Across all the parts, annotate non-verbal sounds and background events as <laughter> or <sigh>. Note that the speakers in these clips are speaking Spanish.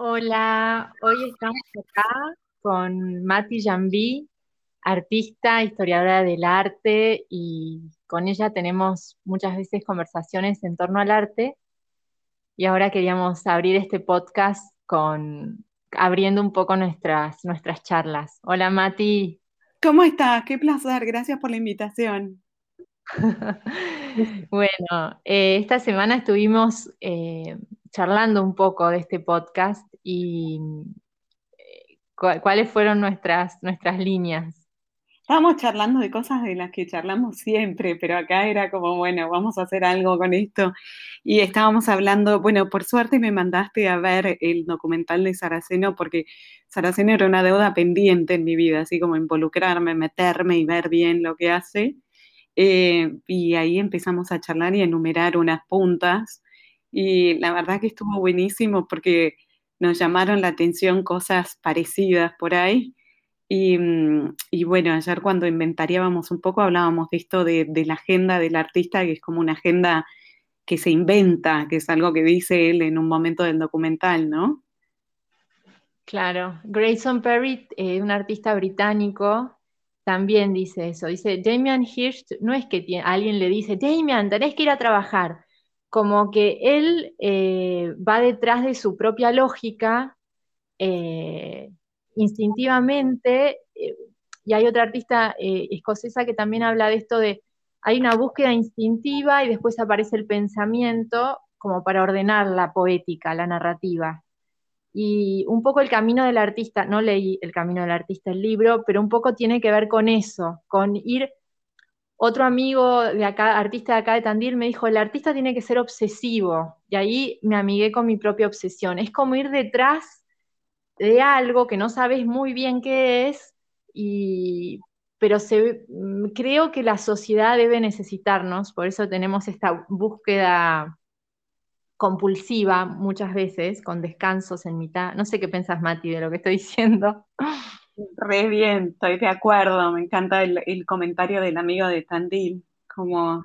Hola, hoy estamos acá con Mati Jambi, artista, historiadora del arte, y con ella tenemos muchas veces conversaciones en torno al arte. Y ahora queríamos abrir este podcast con abriendo un poco nuestras, nuestras charlas. Hola Mati. ¿Cómo estás? Qué placer, gracias por la invitación. <laughs> bueno, eh, esta semana estuvimos eh, charlando un poco de este podcast y eh, cuáles fueron nuestras, nuestras líneas. Estábamos charlando de cosas de las que charlamos siempre, pero acá era como, bueno, vamos a hacer algo con esto. Y estábamos hablando, bueno, por suerte me mandaste a ver el documental de Saraceno, porque Saraceno era una deuda pendiente en mi vida, así como involucrarme, meterme y ver bien lo que hace. Eh, y ahí empezamos a charlar y enumerar unas puntas. Y la verdad que estuvo buenísimo porque nos llamaron la atención cosas parecidas por ahí. Mm, y, bueno, ayer cuando inventariábamos un poco hablábamos de esto de, la agenda del artista, que es como una agenda que se inventa, que es algo que dice él en un momento del documental, ¿no? Claro, Grayson Perry, eh, un artista británico, también dice eso. Dice, Damian Hirst no es que alguien le dice, Damian, tenés que ir a trabajar. Como que él eh, va detrás de su propia lógica, eh, instintivamente, eh, y hay otra artista escocesa que también habla de esto de, hay una búsqueda instintiva y después aparece el pensamiento como para ordenar la poética, la narrativa. Y un poco el camino del artista, no leí el camino del artista el libro, pero un poco tiene que ver con eso, con ir otro amigo de acá, artista de acá de Tandil, me dijo, el artista tiene que ser obsesivo. Y ahí me amigué con mi propia obsesión. Es como ir detrás de algo que no sabes muy bien qué es, y, pero mm, creo que la sociedad debe necesitarnos, por eso tenemos esta búsqueda compulsiva muchas veces, con descansos en mitad. No sé qué pensás, Mati, de lo que estoy diciendo. <laughs> Re bien, estoy de acuerdo. Me encanta el, comentario del amigo de Tandil, como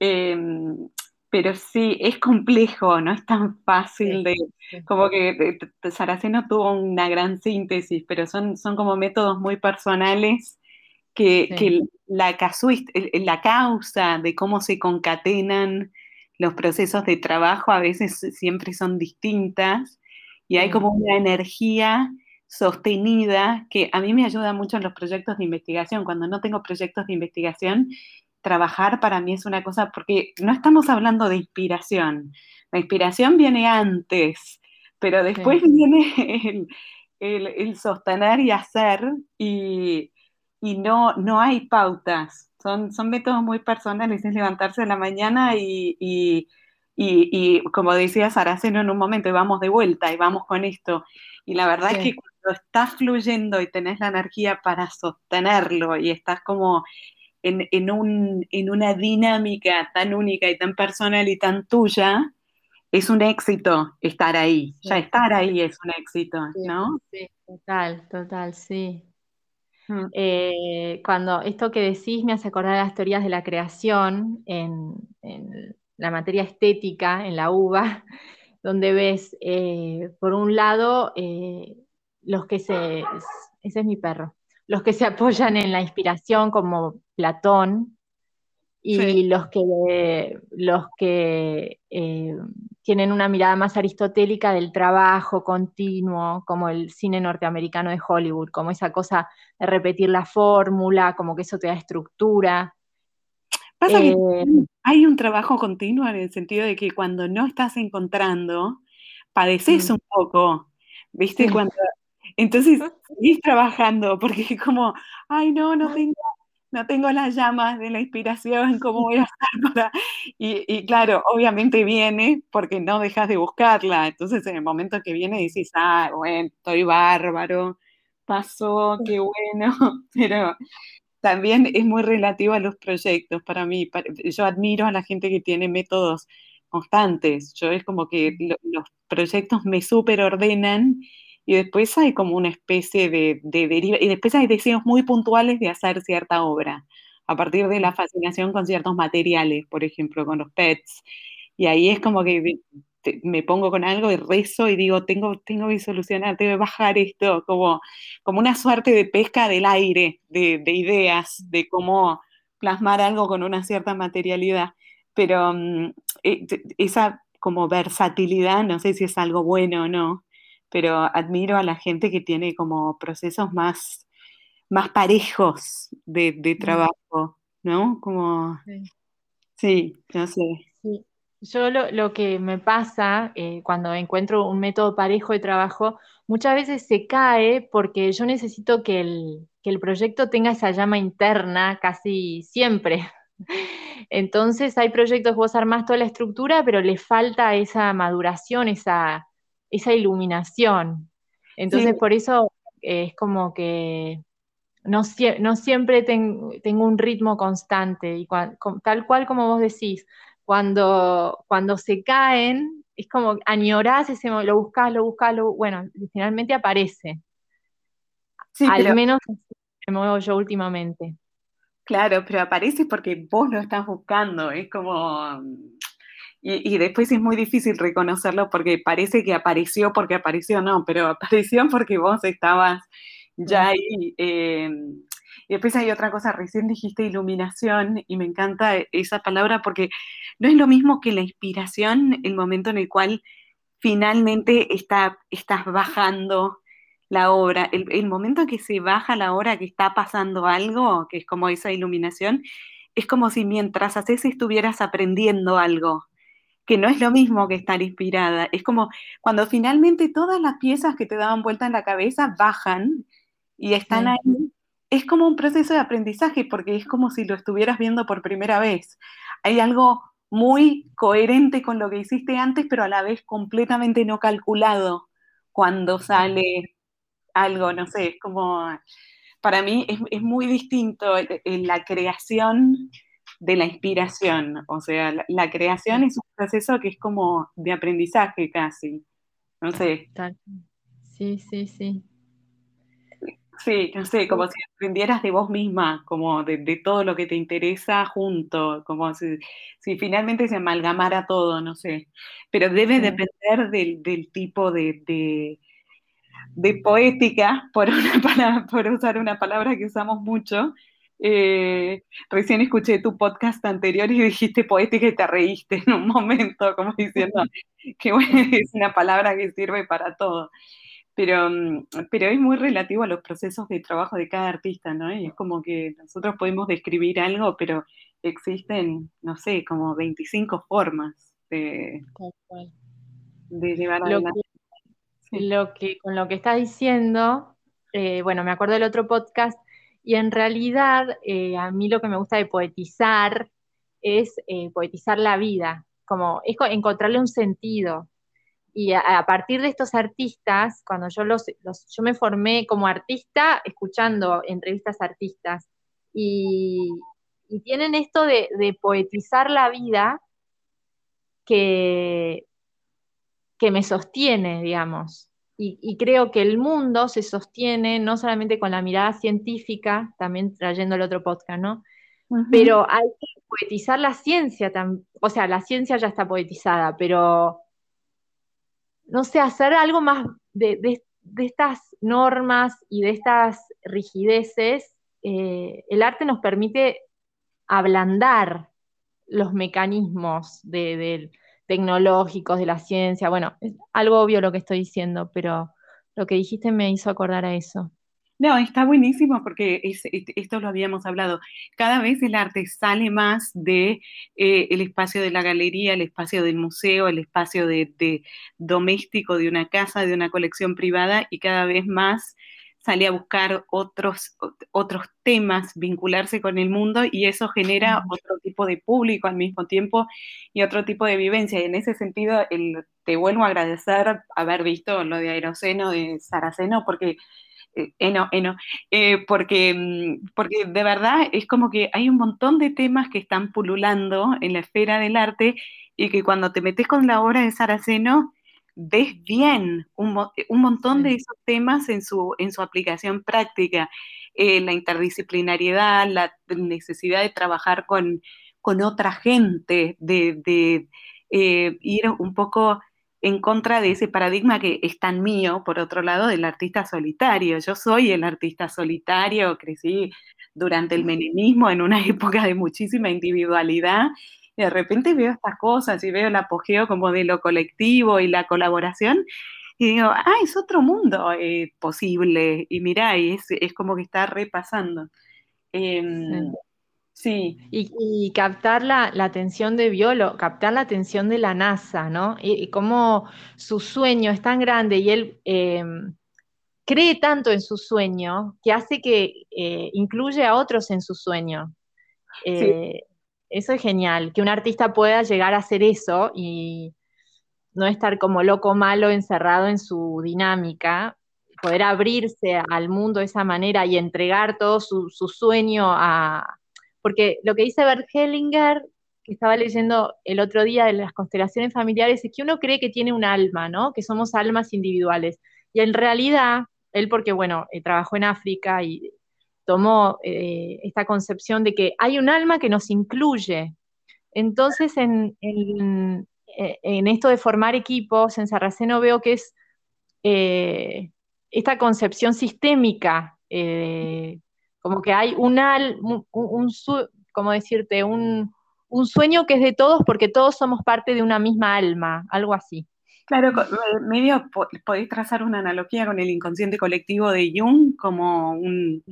em, pero sí, es complejo, no es tan fácil de, como que Saraceno tuvo una gran síntesis, pero son, son como métodos muy personales que, la, la causa de cómo se concatenan los procesos de trabajo a veces siempre son distintas y hay como una energía sostenida que a mí me ayuda mucho en los proyectos de investigación. Cuando no tengo proyectos de investigación, trabajar para mí es una cosa, porque no estamos hablando de inspiración. La inspiración viene antes, pero después viene <laughs> el, sostener y hacer y, no, no hay pautas. Son, son métodos muy personales, es levantarse en la mañana y, y, como decía Saraceno en un momento, y vamos de vuelta y vamos con esto. Y la verdad es que cuando estás fluyendo y tenés la energía para sostenerlo y estás como en, un, en una dinámica tan única y tan personal y tan tuya, es un éxito estar ahí. Ya estar ahí es un éxito, ¿no? Sí, total, total, sí. Mm. Eh, cuando esto que decís me hace acordar las teorías de la creación en, la materia estética, en la uva, <laughs> donde ves, eh, por un lado, eh, los que se... Ese es mi perro los que se apoyan en la inspiración como Platón y los que, los que eh, tienen una mirada más aristotélica del trabajo continuo, como el cine norteamericano de Hollywood, como esa cosa de repetir la fórmula, como que eso te da estructura. Pasa que eh, hay un trabajo continuo en el sentido de que cuando no estás encontrando, padeces mm. un poco, ¿viste? Cuando entonces, seguís trabajando, porque como, ay, no, no tengo, no tengo las llamas de la inspiración, ¿cómo voy a hacer <laughs> para...? Y, claro, obviamente viene porque no dejas de buscarla. Entonces, en el momento que viene dices, ah, bueno, estoy bárbaro, pasó, qué bueno, <laughs> pero también es muy relativo a los proyectos para mí. Yo admiro a la gente que tiene métodos constantes. Yo es como que los proyectos me superordenan y después hay como una especie de, deriva, y después hay deseos muy puntuales de hacer cierta obra, a partir de la fascinación con ciertos materiales, por ejemplo, con los pets, y ahí es como que me pongo con algo y rezo y digo, tengo, tengo que solucionar, tengo que bajar esto, como, como una suerte de pesca del aire, de, ideas, de cómo plasmar algo con una cierta materialidad. Pero mm, eh, esa como versatilidad, no sé si es algo bueno o no, pero admiro a la gente que tiene como procesos más, más parejos de, de trabajo, ¿no? Como, sí, no sé. Sí. Yo lo, que me pasa eh, cuando encuentro un método parejo de trabajo, muchas veces se cae porque yo necesito que el, que el proyecto tenga esa llama interna casi siempre. <laughs> Entonces hay proyectos, vos armás toda la estructura, pero le falta esa maduración, esa, esa iluminación. Entonces por eso eh, es como que no, no siempre tengo un ritmo constante y tal cual como vos decís, cuando, cuando se caen, es como añorás ese, lo buscás, lo buscás, lo, bueno, finalmente aparece. Al menos me muevo yo últimamente. Claro, pero aparece porque vos lo estás buscando, es como... Y, después es muy difícil reconocerlo porque parece que apareció porque apareció, no, pero apareció <laughs> porque vos estabas ya ahí. Eh, y después hay otra cosa, recién dijiste iluminación y me encanta esa palabra porque no es lo mismo que la inspiración, el momento en el cual finalmente está, estás bajando la obra, el, momento en que se baja la obra, que está pasando algo, que es como esa iluminación, es como si mientras haces estuvieras aprendiendo algo, que no es lo mismo que estar inspirada, es como cuando finalmente todas las piezas que te daban vuelta en la cabeza bajan y están ahí, es como un proceso de aprendizaje, porque es como si lo estuvieras viendo por primera vez. Hay algo muy coherente con lo que hiciste antes, pero a la vez completamente no calculado cuando sale algo, no sé, es como, para mí es, muy distinto en la creación de la inspiración, o sea, la, creación es un proceso que es como de aprendizaje casi, no sé. Sí, sí, sí. Sí, no sé, como si aprendieras de vos misma, como de, todo lo que te interesa junto, como si, finalmente se amalgamara todo, no sé. Pero debe depender del, tipo de, de poética, por, una, <laughs> por usar una palabra que usamos mucho. Eh, recién escuché tu podcast anterior y <laughs> dijiste poética y te reíste en un momento, como diciendo que bueno, <laughs> es una palabra que sirve para todo. Pero, mm, pero es muy relativo a los procesos de trabajo de cada artista, ¿no? Y es como que nosotros podemos describir algo, pero existen, no sé, como 25 formas de, de llevar adelante lo que, con lo que estás diciendo, eh, bueno, me acuerdo del otro podcast, y en realidad eh, a mí lo que me gusta de poetizar es eh, poetizar la vida, como es encontrarle un sentido. Y a, partir de estos artistas, cuando yo los, yo me formé como artista escuchando entrevistas a artistas, y, tienen esto de, de poetizar la vida que, que me sostiene, digamos. Y, creo que el mundo se sostiene no solamente con la mirada científica, también trayendo el otro podcast, ¿no? Pero hay que poetizar la ciencia, o sea, la ciencia ya está poetizada, pero no sé, hacer algo más de, estas normas y de estas rigideces, eh, el arte nos permite ablandar los mecanismos de, tecnológicos, de la ciencia. Bueno, es algo obvio lo que estoy diciendo, pero lo que dijiste me hizo acordar a eso. No, está buenísimo porque esto lo habíamos hablado. Cada vez el arte sale más de eh, espacio de la galería, el espacio del museo, el espacio de, de, doméstico de una casa, de una colección privada y cada vez más sale a buscar otros, otros temas, vincularse con el mundo y eso genera otro tipo de público al mismo tiempo y otro tipo de vivencia. Y en ese sentido, el, te vuelvo a agradecer haber visto lo de Aeroceno, de Saraceno, porque... Eh, eno, eno, eh, porque, mm, porque de verdad es como que hay un montón de temas que están pululando en la esfera del arte y que cuando te metes con la obra de Saraceno, ves bien un, montón de esos temas en su, en su aplicación práctica, eh, la interdisciplinariedad, la necesidad de trabajar con, otra gente, de, eh, ir un poco en contra de ese paradigma que es tan mío, por otro lado, del artista solitario. Yo soy el artista solitario, crecí durante el menemismo en una <laughs> época de muchísima individualidad y de repente veo estas cosas y veo el apogeo como de lo colectivo y la colaboración y digo, ah, es otro mundo eh, posible y mirá, y es, es, como que está repasando. Em, sí. Y, captar la, atención de Violo, captar la atención de la NASA, ¿no? Y, cómo su sueño es tan grande y él em, cree tanto en su sueño que hace que eh, incluye a otros en su sueño. Eh, eso es genial, que un artista pueda llegar a hacer eso y no estar como loco malo encerrado en su dinámica, poder abrirse al mundo de esa manera y entregar todo su, sueño a... Porque lo que dice Bert Hellinger, que estaba leyendo el otro día de las constelaciones familiares, es que uno cree que tiene un alma, ¿no? Que somos almas individuales. Y en realidad, él porque, bueno, eh, trabajó en África y tomó eh, esta concepción de que hay un alma que nos incluye. Entonces, en, eh, en esto de formar equipos, en Sarraceno veo que es eh, esta concepción sistémica, eh, como que hay un, un, como decirte, un, sueño que es de todos porque todos somos parte de una misma alma, algo así. Claro, medio podéis trazar una analogía con el inconsciente colectivo de Jung como un...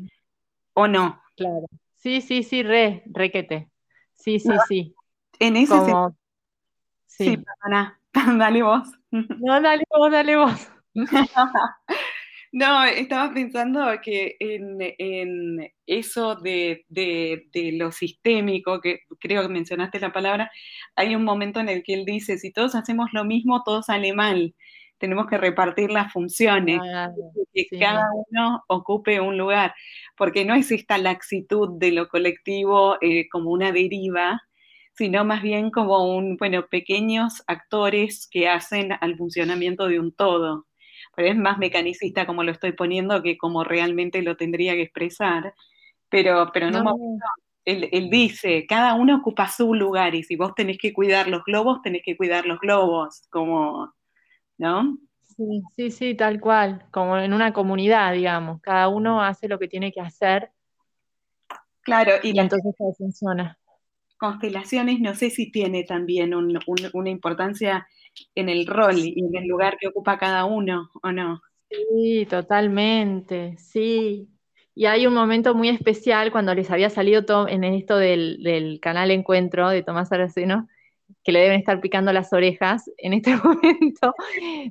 ¿O no? Claro. Sí, sí, sí, re, requete. Sí, sí, sí. En ese sentido Sí, perdona. <laughs> dale vos. No, dale vos, dale vos. <laughs> No, estaba pensando que en, eso de, lo sistémico, que creo que mencionaste la palabra, hay un momento en el que él dice, si todos hacemos lo mismo, todo sale mal. Tenemos que repartir las funciones, que cada uno ocupe un lugar, porque no es esta laxitud de lo colectivo eh, como una deriva, sino más bien como un, bueno, pequeños actores que hacen al funcionamiento de un todo. Pues es más mecanicista como lo estoy poniendo que como realmente lo tendría que expresar, pero, pero no, él, él, dice, cada uno ocupa su lugar y si vos tenés que cuidar los globos, tenés que cuidar los globos, como, ¿no? Sí, sí, sí, tal cual, como en una comunidad, digamos, cada uno hace lo que tiene que hacer. Claro, y, y entonces todo funciona constelaciones no sé si tiene también una importancia en el rol y en el lugar que ocupa cada uno, ¿o no? Sí, totalmente, sí. Y hay un momento muy especial cuando les había salido en esto del, canal Encuentro de Tomás Araceno, que le deben estar picando las orejas en este <laughs> momento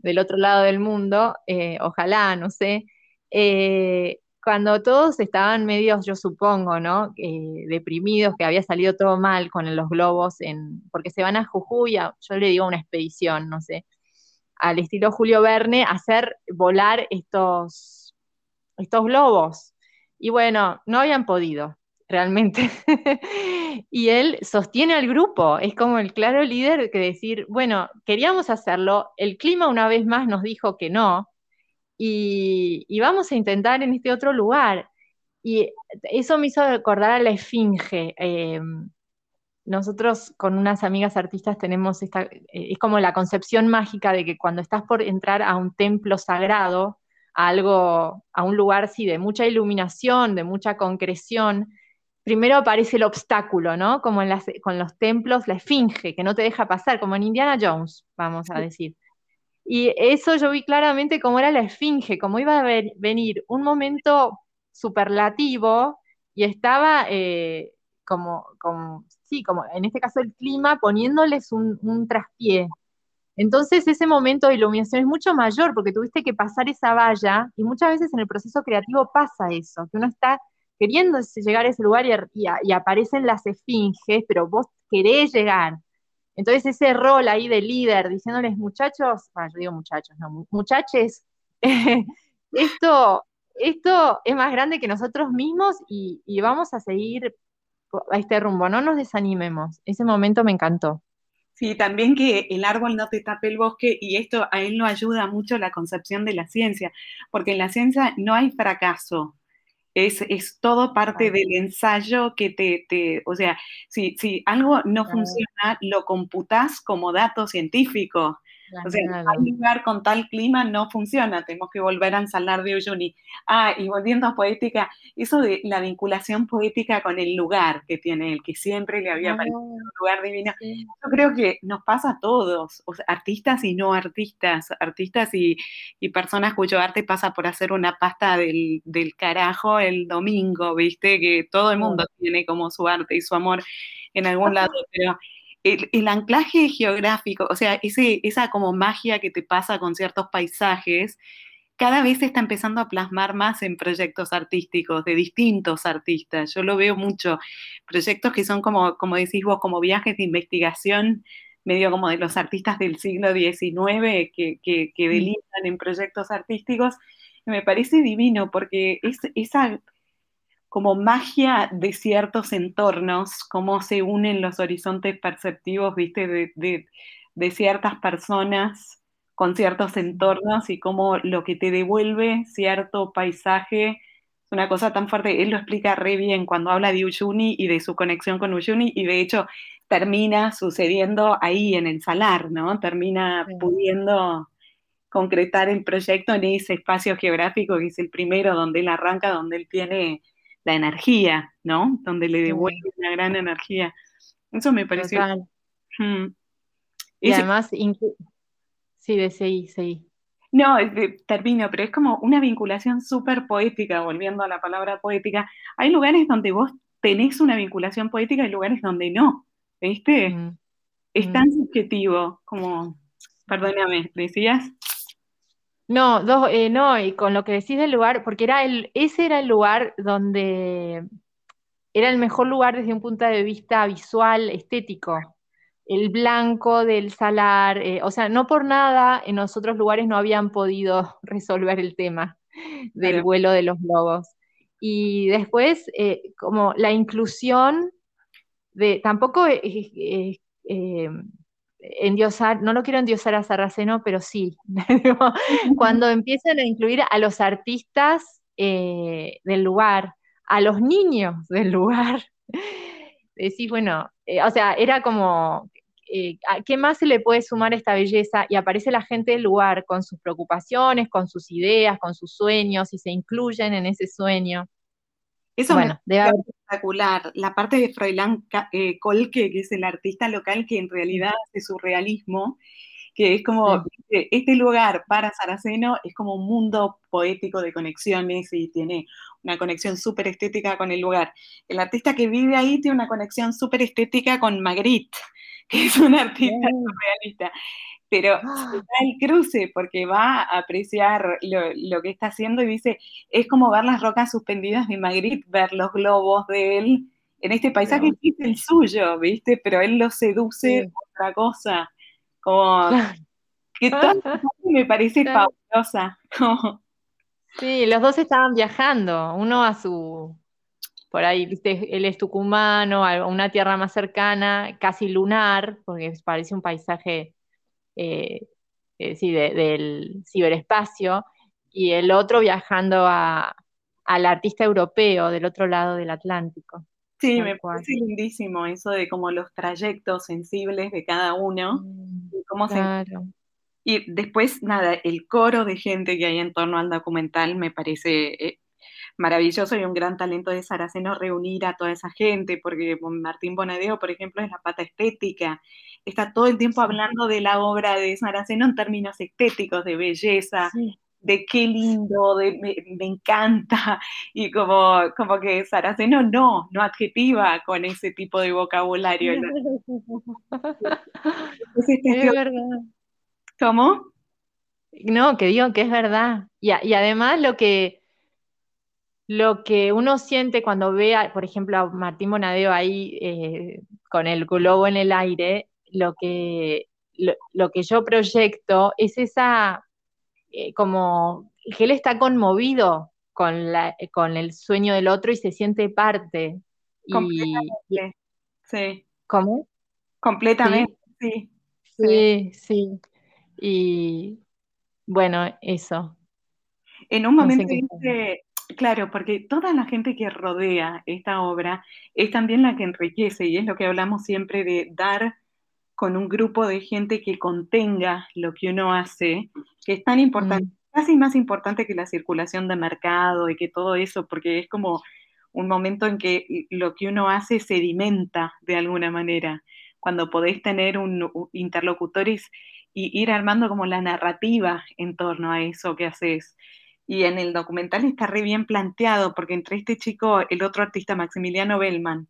del otro lado del mundo, eh, ojalá, no sé. Eh, cuando todos estaban medios, yo supongo, ¿no? Eh, deprimidos, que había salido todo mal con los globos, en, porque se van a Jujuy, yo le digo una expedición, no sé, al estilo Julio Verne, hacer volar estos, estos globos. Y bueno, no habían podido, realmente. <laughs> y él sostiene al grupo, es como el claro líder que decir, bueno, queríamos hacerlo, el clima una vez más nos dijo que no, y, vamos a intentar en este otro lugar. Y eso me hizo recordar a la Esfinge. Em, nosotros con unas amigas artistas tenemos esta, eh, es como la concepción mágica de que cuando estás por entrar a un templo sagrado, a algo, a un lugar sí, de mucha iluminación, de mucha concreción, primero aparece el obstáculo, ¿no? Como en las, con los templos, la esfinge, que no te deja pasar, como en Indiana Jones, vamos a decir. Y eso yo vi claramente cómo era la esfinge, cómo iba a venir un momento superlativo y estaba eh, como, como, sí, como en este caso el clima, poniéndoles un, un traspié. Entonces ese momento de iluminación es mucho mayor porque tuviste que pasar esa valla y muchas veces en el proceso creativo pasa eso, que uno está queriendo llegar a ese lugar y, y aparecen las esfinges, pero vos querés llegar. Entonces ese rol ahí de líder, diciéndoles muchachos, yo digo muchachos, no, muchachos, <laughs> esto, esto es más grande que nosotros mismos y, vamos a seguir a este rumbo, no nos desanimemos. Ese momento me encantó. Sí, también que el árbol no te tape el bosque y esto a él lo ayuda mucho la concepción de la ciencia, porque en la ciencia no hay fracaso, es, todo parte del ensayo que te, o sea, si, si algo no funciona, lo computás como dato científico. O sea, un lugar con tal clima no funciona, tenemos que volver a ensalar de Uyuni. Ah, y volviendo a poética, eso de la vinculación poética con el lugar que tiene él, que siempre le había parecido un lugar divino. Yo creo que nos pasa a todos, artistas y no artistas, artistas y, personas cuyo arte pasa por hacer una pasta del, del carajo el domingo, ¿viste? Que todo el mundo tiene como su arte y su amor en algún lado, pero el, anclaje geográfico, o sea, ese, esa como magia que te pasa con ciertos paisajes, cada vez se está empezando a plasmar más en proyectos artísticos de distintos artistas. Yo lo veo mucho, proyectos que son como, como decís vos, como viajes de investigación, medio como de los artistas del siglo XIX que, que, que delitan en proyectos artísticos. Me parece divino porque es, esa como magia de ciertos entornos, cómo se unen los horizontes perceptivos, viste, de, ciertas personas con ciertos entornos y cómo lo que te devuelve cierto paisaje es una cosa tan fuerte. Él lo explica re bien cuando habla de Uyuni y de su conexión con Uyuni y de hecho termina sucediendo ahí en el salar, ¿no? Termina pudiendo concretar el proyecto en ese espacio geográfico que es el primero donde él arranca, donde él tiene la energía, ¿no? Donde le devuelve una gran energía. Eso me pareció. Y además, sí, de seguí, seguí. No, termino, pero es como una vinculación súper poética, volviendo a la palabra poética. Hay lugares donde vos tenés una vinculación poética y lugares donde no, ¿viste? Es tan subjetivo como, perdóname, ¿decías? No, dos, eh, no, y con lo que decís del lugar, porque era el, ese era el lugar donde era el mejor lugar desde un punto de vista visual, estético. El blanco del salar, eh, o sea, no por nada en los otros lugares no habían podido <laughs> resolver el tema <laughs> del vuelo de los globos. Y después, eh, como la inclusión de, tampoco endiosar, no lo quiero endiosar a Sarraceno, pero sí, <laughs> cuando empiezan a incluir a los artistas eh, del lugar, a los niños del lugar, <laughs> decís, bueno, eh, o sea, era como, eh, ¿qué más se le puede sumar a esta belleza? Y aparece la gente del lugar con sus preocupaciones, con sus ideas, con sus sueños, y se incluyen en ese sueño. Eso bueno, me debe espectacular. La parte de Froilán eh, Colque, que es el artista local que en realidad hace surrealismo, que es como este lugar para Saraceno es como un mundo poético de conexiones y tiene una conexión súper estética con el lugar. El artista que vive ahí tiene una conexión súper estética con Magritte, <laughs> que es un artista surrealista pero ¡Ah! da el cruce porque va a apreciar lo, que está haciendo y dice, es como ver las rocas suspendidas de Magritte, ver los globos de él en este paisaje que es el suyo, ¿viste? Pero él lo seduce otra cosa, como que <laughs> todo me parece fabulosa. Sí, los dos estaban viajando, uno a su, por ahí, viste, él es tucumano, a una tierra más cercana, casi lunar, porque parece un paisaje eh, eh, del ciberespacio, y el otro viajando al artista europeo del otro lado del Atlántico. Sí, me parece lindísimo eso de como los trayectos sensibles de cada uno. Mm, y, cómo y después, nada, el coro de gente que hay en torno al documental me parece eh, maravilloso y un gran talento de Saraceno reunir a toda esa gente, porque Martín Bonadeo, por ejemplo, es la pata estética está todo el tiempo hablando de la obra de Saraceno en términos estéticos, de belleza, de qué lindo, de me, encanta, <laughs> y como, como que Saraceno no, no adjetiva con ese tipo de vocabulario. <laughs> es verdad. ¿Cómo? No, que digo que es verdad. Y, y además lo que, lo que uno siente cuando ve, por ejemplo, a Martín Bonadeo ahí eh, con el globo en el aire, lo que, lo, que yo proyecto es esa, eh, como que él está conmovido con, la, con el sueño del otro y se siente parte. Completamente. sí. ¿Cómo? Completamente, sí. Sí, sí. Y bueno, eso. En un momento dice, claro, porque toda la gente que rodea esta obra es también la que enriquece y es lo que hablamos siempre de dar con un grupo de gente que contenga lo que uno hace, que es tan importante, mm. casi más importante que la circulación de mercado y que todo eso, porque es como un momento en que lo que uno hace sedimenta de alguna manera, cuando podés tener un, interlocutores y ir armando como la narrativa en torno a eso que haces. Y en el documental está re bien planteado, porque entre este chico, el otro artista, Maximiliano Bellman,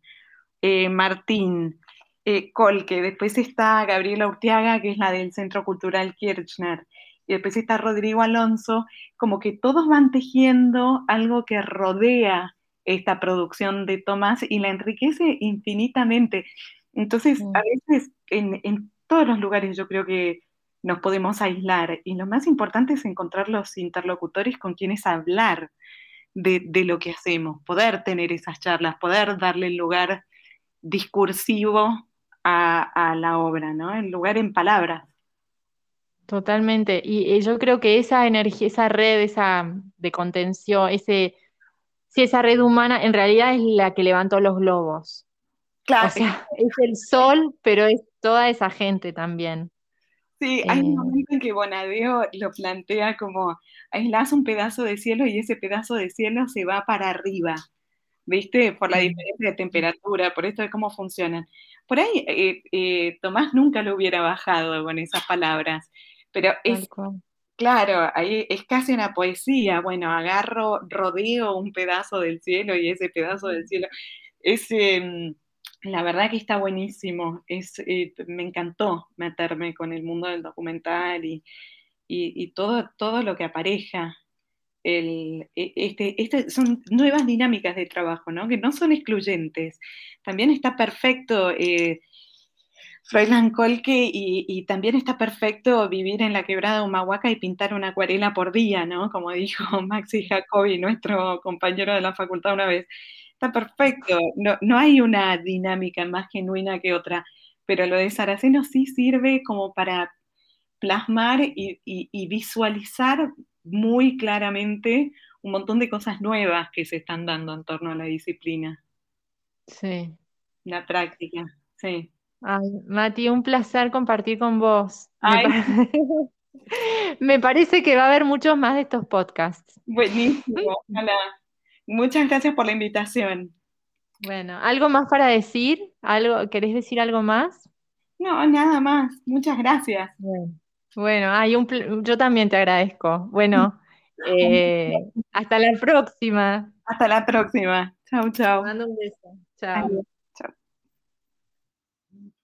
eh, Martín, eh, Colque, después está Gabriela Urtiaga, que es la del Centro Cultural Kirchner, y después está Rodrigo Alonso, como que todos van tejiendo algo que rodea esta producción de Tomás y la enriquece infinitamente. Entonces, a veces en, todos los lugares yo creo que nos podemos aislar y lo más importante es encontrar los interlocutores con quienes hablar de, lo que hacemos, poder tener esas charlas, poder darle el lugar discursivo a, la obra, ¿no? El lugar en palabras. Totalmente. Y, yo creo que esa energía, esa red, esa de contención, ese, si esa red humana en realidad es la que levantó los globos. Claro. O sea, es el sol, pero es toda esa gente también. Sí, hay un eh. momento en que Bonadeo lo plantea como aislás un pedazo de cielo y ese pedazo de cielo se va para arriba, ¿viste? Por la diferencia de temperatura, por esto de cómo funcionan. Por ahí eh, eh, Tomás nunca lo hubiera bajado con esas palabras, pero es, claro, ahí es casi una poesía. Bueno, agarro, rodeo un pedazo del cielo y ese pedazo del cielo es em, la verdad que está buenísimo. Es, eh, me encantó meterme con el mundo del documental y, todo, todo lo que apareja. El, e, este, este, son nuevas dinámicas de trabajo, ¿no? que no son excluyentes. También está perfecto eh, Colque y, también está perfecto vivir en la quebrada Humahuaca y pintar una acuarela por día, ¿no? Como dijo <laughs> Maxi Jacobi, nuestro compañero de la facultad una vez. Está perfecto, no, no hay una dinámica más genuina que otra, pero lo de Saraceno sí sirve como para plasmar y, visualizar muy claramente un montón de cosas nuevas que se están dando en torno a la disciplina. Sí. La práctica, sí. Ay, Mati, un placer compartir con vos. Me, <laughs> parece que va a haber muchos más de estos podcasts. Buenísimo, ojalá. Muchas gracias por la invitación. Bueno, ¿algo más para decir? ¿Algo, ¿Querés decir algo más? No, nada más. Muchas gracias. Bueno, hay un, yo también te agradezco. Bueno, <laughs> eh, hasta la próxima. Hasta la próxima. Chao, chao. Mando un beso. Chao.